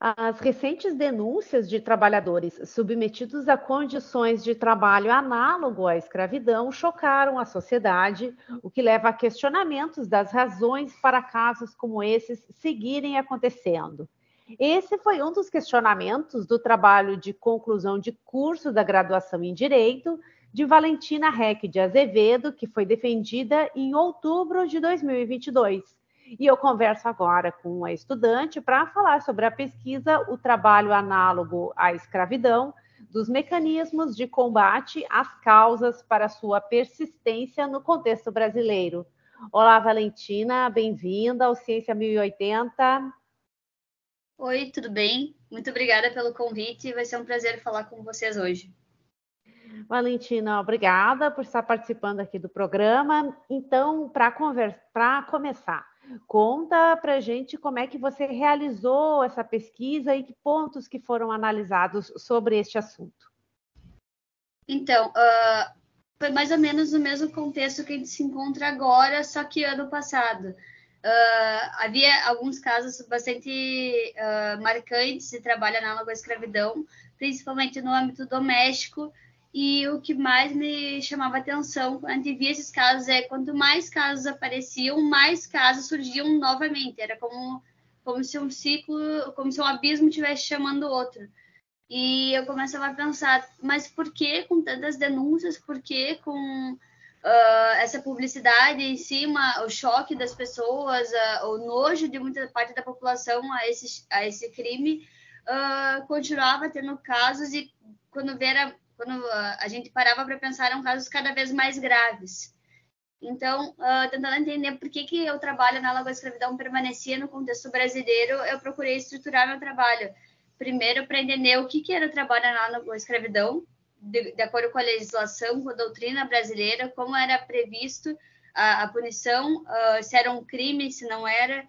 as recentes denúncias de trabalhadores submetidos a condições de trabalho análogo à escravidão chocaram a sociedade, o que leva a questionamentos das razões para casos como esses seguirem acontecendo. Esse foi um dos questionamentos do trabalho de conclusão de curso da graduação em Direito de Valentina Reck de Azevedo, que foi defendida em outubro de 2022. E eu converso agora com a estudante para falar sobre a pesquisa O Trabalho Análogo à Escravidão, dos mecanismos de combate às causas para sua persistência no contexto brasileiro. Olá, Valentina, bem-vinda ao Ciência 1080. Oi, tudo bem? Muito obrigada pelo convite, vai ser um prazer falar com vocês hoje. Valentina, obrigada por estar participando aqui do programa. Então, para começar, Conta para gente como é que você realizou essa pesquisa e que pontos que foram analisados sobre este assunto. Então, uh, foi mais ou menos no mesmo contexto que a gente se encontra agora, só que ano passado. Uh, havia alguns casos bastante uh, marcantes de trabalho análogo à escravidão, principalmente no âmbito doméstico, e o que mais me chamava atenção quando a gente via esses casos é quanto mais casos apareciam, mais casos surgiam novamente. Era como, como se um ciclo, como se um abismo estivesse chamando outro. E eu começava a pensar, mas por que com tantas denúncias? Por que com uh, essa publicidade em cima, o choque das pessoas, uh, o nojo de muita parte da população a esse, a esse crime, uh, continuava tendo casos e quando vera quando uh, a gente parava para pensar, eram casos cada vez mais graves. Então, uh, tentando entender por que, que o trabalho na Lagoa Escravidão permanecia no contexto brasileiro, eu procurei estruturar meu trabalho. Primeiro, para entender o que, que era o trabalho na Lagoa Escravidão, de, de, acordo com a legislação, com a doutrina brasileira, como era previsto a, a punição, uh, se era um crime, se não era,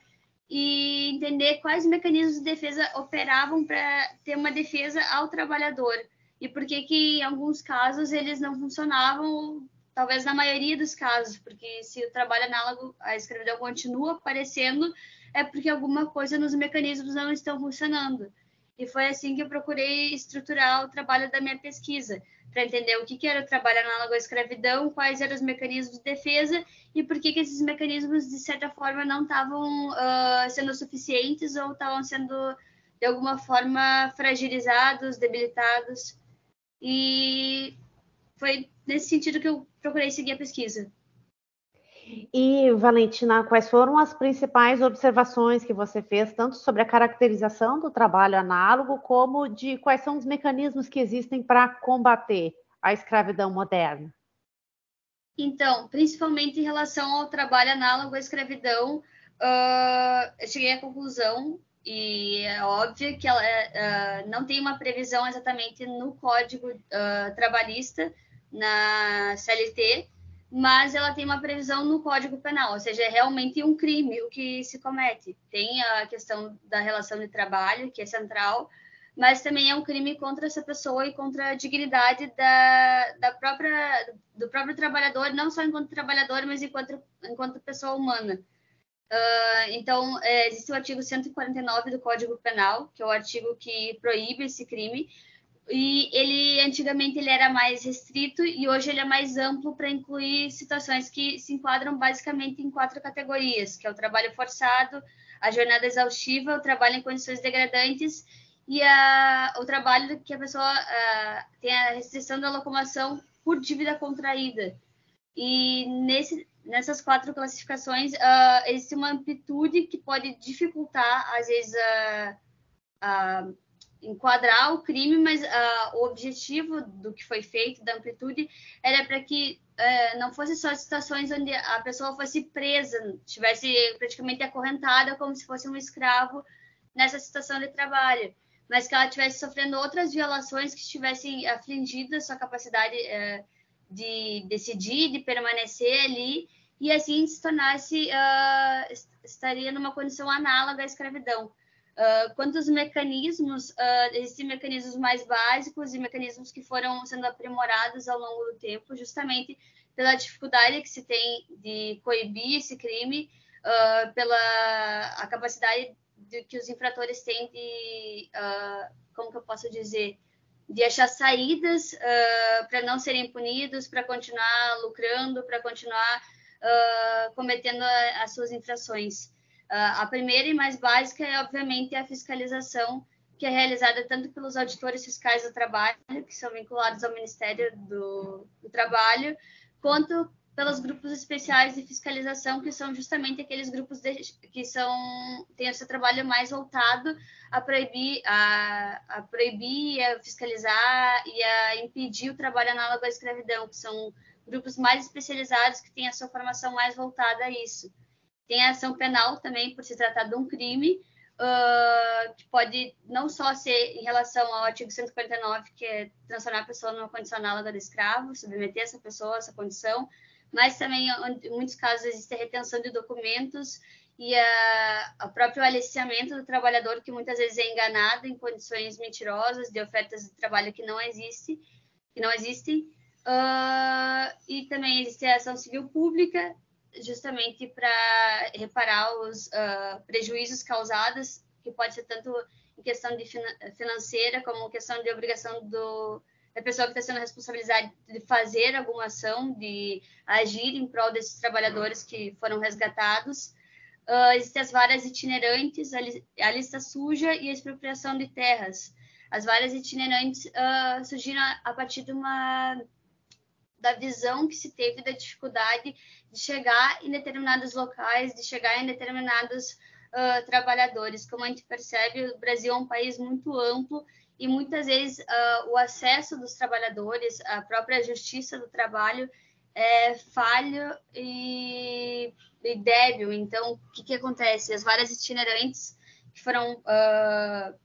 e entender quais mecanismos de defesa operavam para ter uma defesa ao trabalhador e por que que em alguns casos eles não funcionavam, talvez na maioria dos casos, porque se o trabalho análogo à escravidão continua aparecendo, é porque alguma coisa nos mecanismos não estão funcionando. E foi assim que eu procurei estruturar o trabalho da minha pesquisa, para entender o que, que era o trabalho análogo à escravidão, quais eram os mecanismos de defesa e por que, que esses mecanismos, de certa forma, não estavam uh, sendo suficientes ou estavam sendo, de alguma forma, fragilizados, debilitados. E foi nesse sentido que eu procurei seguir a pesquisa. E, Valentina, quais foram as principais observações que você fez, tanto sobre a caracterização do trabalho análogo, como de quais são os mecanismos que existem para combater a escravidão moderna? Então, principalmente em relação ao trabalho análogo à escravidão, uh, eu cheguei à conclusão e é óbvio que ela uh, não tem uma previsão exatamente no Código uh, Trabalhista, na CLT, mas ela tem uma previsão no Código Penal, ou seja, é realmente um crime o que se comete. Tem a questão da relação de trabalho, que é central, mas também é um crime contra essa pessoa e contra a dignidade da, da própria, do próprio trabalhador, não só enquanto trabalhador, mas enquanto, enquanto pessoa humana. Uh, então, é, existe o artigo 149 do Código Penal, que é o artigo que proíbe esse crime, e ele antigamente ele era mais restrito e hoje ele é mais amplo para incluir situações que se enquadram basicamente em quatro categorias, que é o trabalho forçado, a jornada exaustiva, o trabalho em condições degradantes e a, o trabalho que a pessoa uh, tem a restrição da locomoção por dívida contraída. E nesse, nessas quatro classificações uh, existe uma amplitude que pode dificultar, às vezes, uh, uh, enquadrar o crime, mas o objetivo do que foi feito, da amplitude, era para que eh, não fosse só situações onde a pessoa fosse presa, estivesse praticamente acorrentada, como se fosse um escravo nessa situação de trabalho, mas que ela estivesse sofrendo outras violações que estivessem afligindo a sua capacidade uh, de decidir, de permanecer ali, e assim se tornasse, uh, estaria numa condição análoga à escravidão. Uh, quantos mecanismos, uh, existem mecanismos mais básicos e mecanismos que foram sendo aprimorados ao longo do tempo, justamente pela dificuldade que se tem de coibir esse crime, uh, pela a capacidade de, que os infratores têm de, como que eu posso dizer, de achar saídas uh, para não serem punidos, para continuar lucrando, para continuar uh, cometendo a, as suas infrações. a primeira e mais básica é, obviamente, a fiscalização, que é realizada tanto pelos auditores fiscais do trabalho, que são vinculados ao Ministério do, do Trabalho, quanto pelos grupos especiais de fiscalização, que são justamente aqueles grupos de, que são têm seu trabalho mais voltado a proibir, a, a proibir, a fiscalizar e a impedir o trabalho análogo à escravidão, que são grupos mais especializados que têm a sua formação mais voltada a isso. Tem a ação penal também, por se tratar de um crime, uh, que pode não só ser em relação ao artigo 149, que é transformar a pessoa numa condição análoga de escravo, submeter essa pessoa a essa condição, mas também, em muitos casos, existe a retenção de documentos e o próprio aliciamento do trabalhador, que muitas vezes é enganado em condições mentirosas de ofertas de trabalho que não existe, que não existem. Uh, e também existe a ação civil pública, justamente para reparar os uh, prejuízos causados, que pode ser tanto em questão de financeira como questão de obrigação do, a pessoa que está sendo responsabilizada de fazer alguma ação, de agir em prol desses trabalhadores que foram resgatados. Uh, existem as varas itinerantes, a, li a, lista suja e a expropriação de terras. As varas itinerantes uh, surgiram a, a partir de uma da visão que se teve da dificuldade de chegar em determinados locais, de chegar em determinados uh, trabalhadores. Como a gente percebe, o Brasil é um país muito amplo e muitas vezes uh, o acesso dos trabalhadores, a própria justiça do trabalho é falho e, e débil. Então, o que, que acontece? As várias itinerantes que foram uh,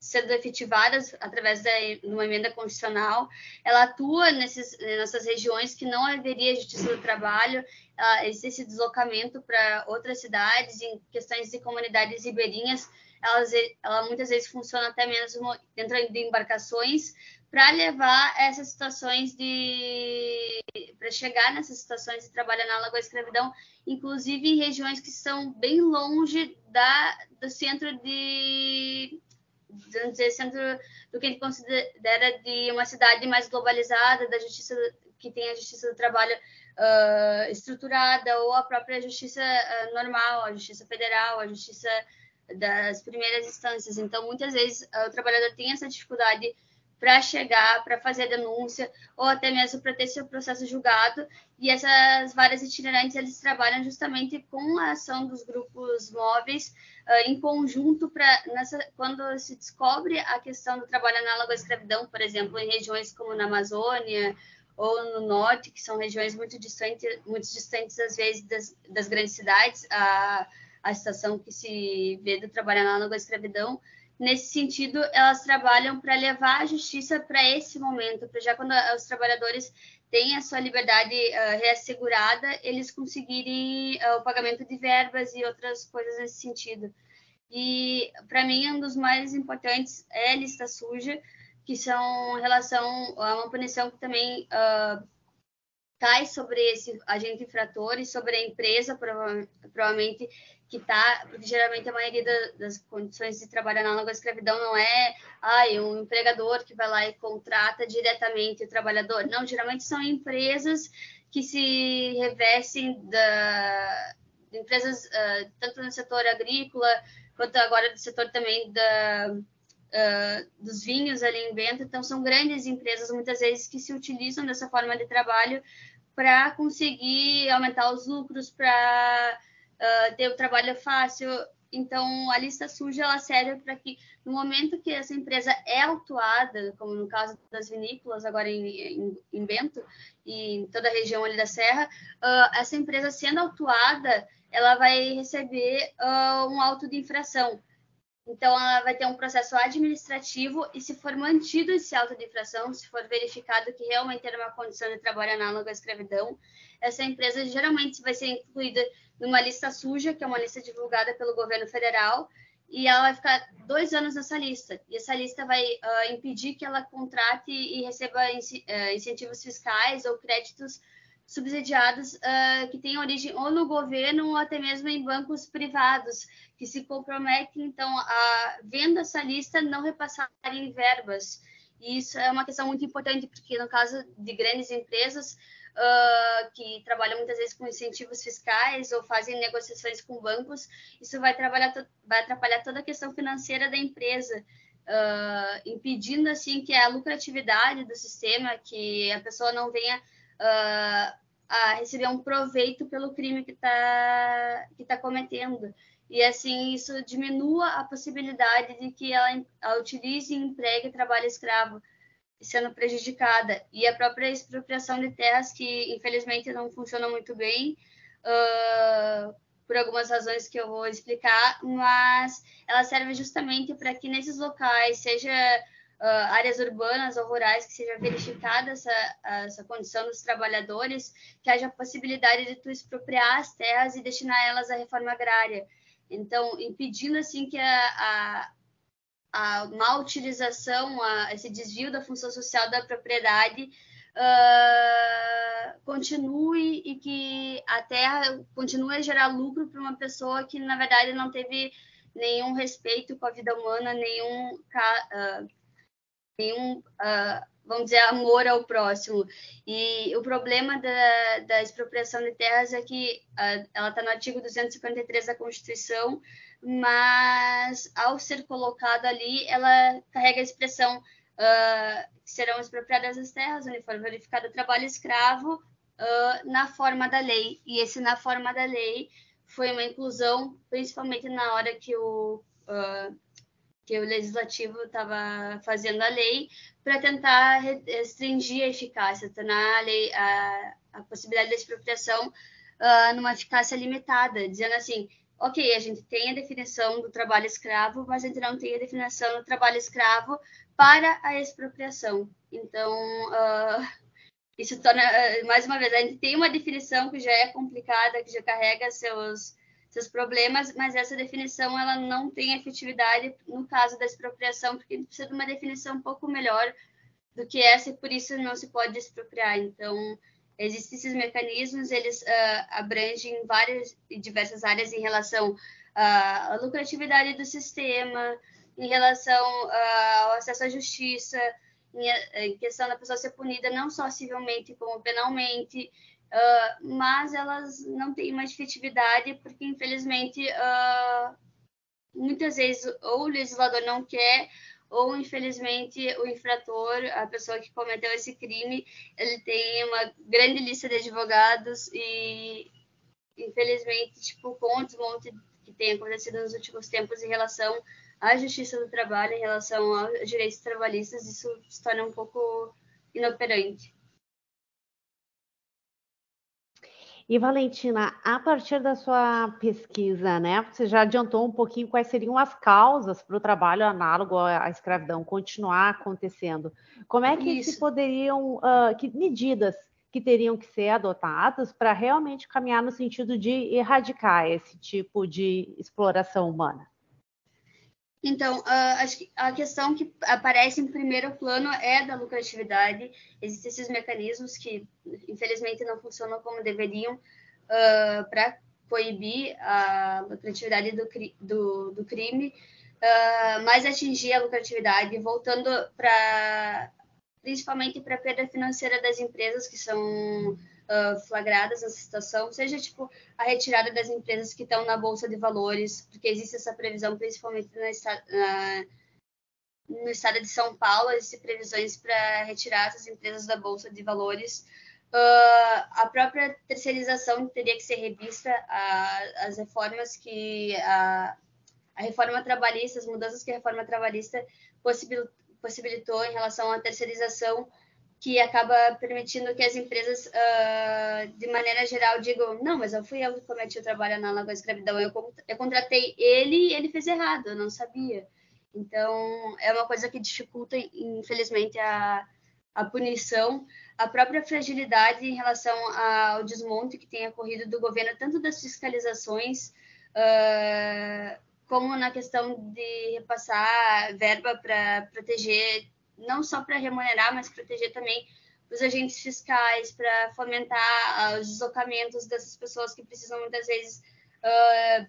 sendo efetivadas através de uma emenda constitucional, ela atua nesses, nessas regiões que não haveria justiça do trabalho, uh, existe esse deslocamento para outras cidades, em questões de comunidades ribeirinhas, elas, ela muitas vezes funciona até mesmo dentro de embarcações para levar essas situações de para chegar nessas situações de trabalho análogo à escravidão, inclusive em regiões que são bem longe da do centro de vamos dizer centro do que gente considera de uma cidade mais globalizada, da justiça que tem a justiça do trabalho uh, estruturada ou a própria justiça uh, normal, a justiça federal, a justiça das primeiras instâncias. Então, muitas vezes, o trabalhador tem essa dificuldade para chegar, para fazer a denúncia, ou até mesmo para ter seu processo julgado. E essas várias itinerantes, eles trabalham justamente com a ação dos grupos móveis, uh, em conjunto, para quando se descobre a questão do trabalho análogo à escravidão, por exemplo, em regiões como na Amazônia ou no norte, que são regiões muito distantes, muito distantes às vezes das, das grandes cidades, a a situação que se vê do trabalho análogo à escravidão. Nesse sentido, elas trabalham para levar a justiça para esse momento, para já quando os trabalhadores têm a sua liberdade uh, reassegurada, eles conseguirem uh, o pagamento de verbas e outras coisas nesse sentido. E, para mim, um dos mais importantes é a lista suja, que são em relação a uma punição que também uh, cai sobre esse agente infrator e sobre a empresa, provavelmente, que está, porque geralmente a maioria da, das condições de trabalho análogo à escravidão não é ai, um empregador que vai lá e contrata diretamente o trabalhador. Não, geralmente são empresas que se revestem da empresas uh, tanto no setor agrícola quanto agora do setor também da Uh, dos vinhos ali em Bento, então são grandes empresas muitas vezes que se utilizam dessa forma de trabalho para conseguir aumentar os lucros, para ter o trabalho fácil. Então, a lista suja ela serve para que, no momento que essa empresa é autuada, como no caso das vinícolas, agora em, em, em Bento e em toda a região ali da Serra, uh, essa empresa sendo autuada, ela vai receber uh, um auto de infração. Então, ela vai ter um processo administrativo e, se for mantido esse auto de infração, se for verificado que realmente era uma condição de trabalho análoga à escravidão, essa empresa geralmente vai ser incluída numa lista suja, que é uma lista divulgada pelo governo federal, e ela vai ficar dois anos nessa lista. E essa lista vai uh, impedir que ela contrate e receba uh, incentivos fiscais ou créditos subsidiados uh, que têm origem ou no governo ou até mesmo em bancos privados, que se comprometem, então, a vendo essa lista, não repassarem verbas. E isso é uma questão muito importante, porque no caso de grandes empresas, uh, que trabalham muitas vezes com incentivos fiscais ou fazem negociações com bancos, isso vai, trabalhar vai atrapalhar toda a questão financeira da empresa, uh, impedindo assim que a lucratividade do sistema, que a pessoa não venha uh, a receber um proveito pelo crime que está que tá cometendo. E assim, isso diminua a possibilidade de que ela, ela utilize e empregue trabalho escravo, sendo prejudicada. E a própria expropriação de terras, que infelizmente não funciona muito bem, uh, por algumas razões que eu vou explicar, mas ela serve justamente para que nesses locais, seja uh, áreas urbanas ou rurais, que seja verificada essa, essa condição dos trabalhadores, que haja possibilidade de tu expropriar as terras e destinar elas à reforma agrária. Então, impedindo assim que a, a a má utilização, a, esse desvio da função social da propriedade uh, continue e que a terra continue a gerar lucro para uma pessoa que, na verdade, não teve nenhum respeito com a vida humana, nenhum, uh, nenhum uh, vamos dizer, amor ao próximo. E o problema da, da expropriação de terras é que ela está no artigo 253 da Constituição, mas ao ser colocada ali, ela carrega a expressão uh, serão expropriadas as terras onde for verificado o trabalho escravo uh, na forma da lei. E esse na forma da lei foi uma inclusão, principalmente na hora que o, uh, que o legislativo estava fazendo a lei, para tentar restringir a eficácia, tornar a, lei, a, a possibilidade da expropriação numa eficácia limitada, dizendo assim, ok, a gente tem a definição do trabalho escravo, mas a gente não tem a definição do trabalho escravo para a expropriação. Então, uh, isso torna, uh, mais uma vez, a gente tem uma definição que já é complicada, que já carrega seus, seus problemas, mas essa definição ela não tem efetividade no caso da expropriação, porque precisa de uma definição um pouco melhor do que essa e por isso não se pode expropriar. Então, Existem esses mecanismos, eles uh, abrangem várias e diversas áreas em relação à lucratividade do sistema, em relação uh, ao acesso à justiça, em, em, questão da pessoa ser punida não só civilmente como penalmente, uh, mas elas não têm uma efetividade porque, infelizmente, muitas vezes ou o legislador não quer ou infelizmente o infrator, a pessoa que cometeu esse crime, ele tem uma grande lista de advogados e infelizmente, tipo, com o desmonte que tem acontecido nos últimos tempos em relação à justiça do trabalho, em relação aos direitos trabalhistas, isso se torna um pouco inoperante. E Valentina, a partir da sua pesquisa, né, você já adiantou um pouquinho quais seriam as causas para o trabalho análogo à escravidão continuar acontecendo. Como é que Isso. se poderiam, uh, que medidas que teriam que ser adotadas para realmente caminhar no sentido de erradicar esse tipo de exploração humana? Então, uh, acho que a questão que aparece em primeiro plano é da lucratividade. Existem esses mecanismos que, infelizmente, não funcionam como deveriam uh, para coibir a lucratividade do, do, do crime, uh, mas atingir a lucratividade, voltando para principalmente para a perda financeira das empresas que são uh, flagradas nessa situação, seja tipo a retirada das empresas que estão na bolsa de valores, porque existe essa previsão principalmente na, no estado de São Paulo, existem previsões para retirar essas empresas da bolsa de valores. Uh, a própria terceirização teria que ser revista, as reformas que a, a reforma trabalhista, as mudanças que a reforma trabalhista possibilitou, possibilitou em relação à terceirização que acaba permitindo que as empresas, uh, de maneira geral, digam: não, mas eu fui eu que cometi o trabalho análogo à escravidão, eu, eu contratei ele e ele fez errado, eu não sabia. Então, é uma coisa que dificulta, infelizmente, a, a punição, a própria fragilidade em relação ao desmonte que tem ocorrido do governo, tanto das fiscalizações, uh, como na questão de repassar verba para proteger não só para remunerar, mas proteger também os agentes fiscais, para fomentar uh, os deslocamentos dessas pessoas que precisam muitas vezes uh,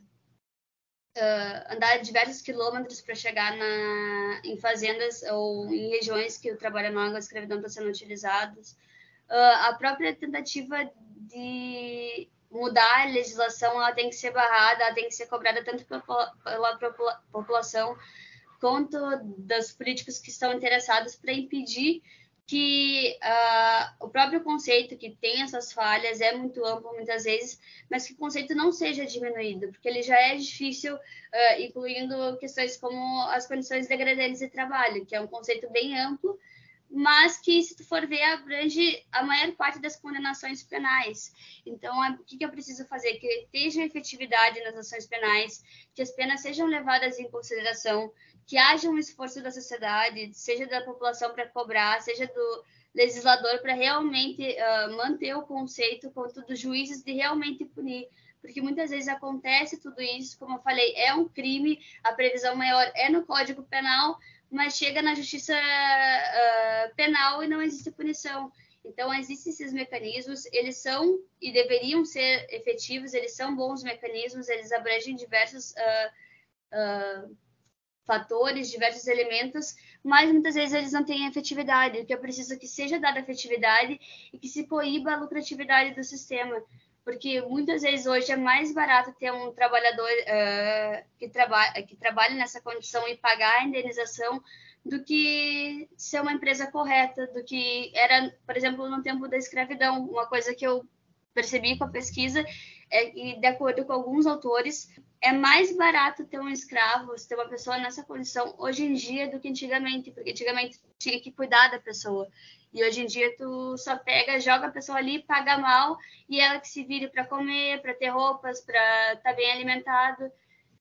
uh, andar diversos quilômetros para chegar na, em fazendas ou em regiões que o trabalho análogo à escravidão está sendo utilizados. a própria tentativa de mudar a legislação ela tem que ser barrada, ela tem que ser cobrada tanto pela, pela população quanto das políticos que estão interessados para impedir que uh, o próprio conceito que tem essas falhas é muito amplo muitas vezes, mas que o conceito não seja diminuído, porque ele já é difícil, uh, incluindo questões como as condições degradantes de trabalho, que é um conceito bem amplo, mas que, se tu for ver, abrange a maior parte das condenações penais. Então, é, o que, que eu preciso fazer? Que esteja efetividade nas ações penais, que as penas sejam levadas em consideração, que haja um esforço da sociedade, seja da população para cobrar, seja do legislador para realmente uh, manter o conceito, quanto dos juízes de realmente punir. Porque muitas vezes acontece tudo isso, como eu falei, é um crime, a previsão maior é no Código Penal, mas chega na justiça uh, penal e não existe punição. Então, existem esses mecanismos, eles são e deveriam ser efetivos, eles são bons mecanismos, eles abrangem diversos uh, uh, fatores, diversos elementos, mas muitas vezes eles não têm efetividade. O que eu preciso é que seja dada efetividade e que se coíba a lucratividade do sistema porque muitas vezes hoje é mais barato ter um trabalhador uh, que, traba que trabalhe nessa condição e pagar a indenização do que ser uma empresa correta, do que era, por exemplo, no tempo da escravidão. Uma coisa que eu percebi com a pesquisa é que, de acordo com alguns autores, é mais barato ter um escravo, ter uma pessoa nessa condição hoje em dia do que antigamente, porque antigamente tinha que cuidar da pessoa. E hoje em dia tu só pega, joga a pessoa ali, paga mal e ela que se vire para comer, para ter roupas, para estar tá bem alimentado.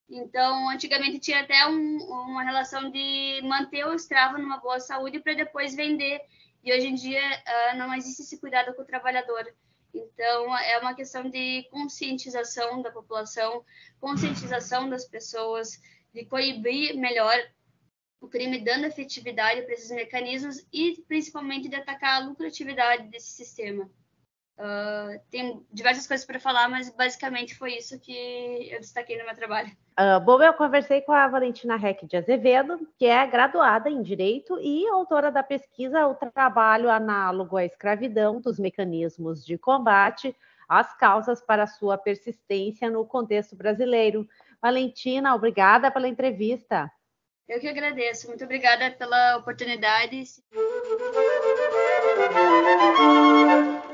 Então, antigamente tinha até um, uma relação de manter o escravo numa boa saúde para depois vender. E hoje em dia uh, não existe esse cuidado com o trabalhador. Então, é uma questão de conscientização da população, conscientização das pessoas, de coibir melhor o crime dando efetividade para esses mecanismos e principalmente de atacar a lucratividade desse sistema. Uh, tem diversas coisas para falar, mas basicamente foi isso que eu destaquei no meu trabalho. Uh, bom, eu conversei com a Valentina Reck de Azevedo, que é graduada em Direito e autora da pesquisa O Trabalho Análogo à Escravidão dos Mecanismos de Combate às Causas para Sua Persistência no Contexto Brasileiro. Valentina, obrigada pela entrevista. Eu que agradeço. Muito obrigada pela oportunidade.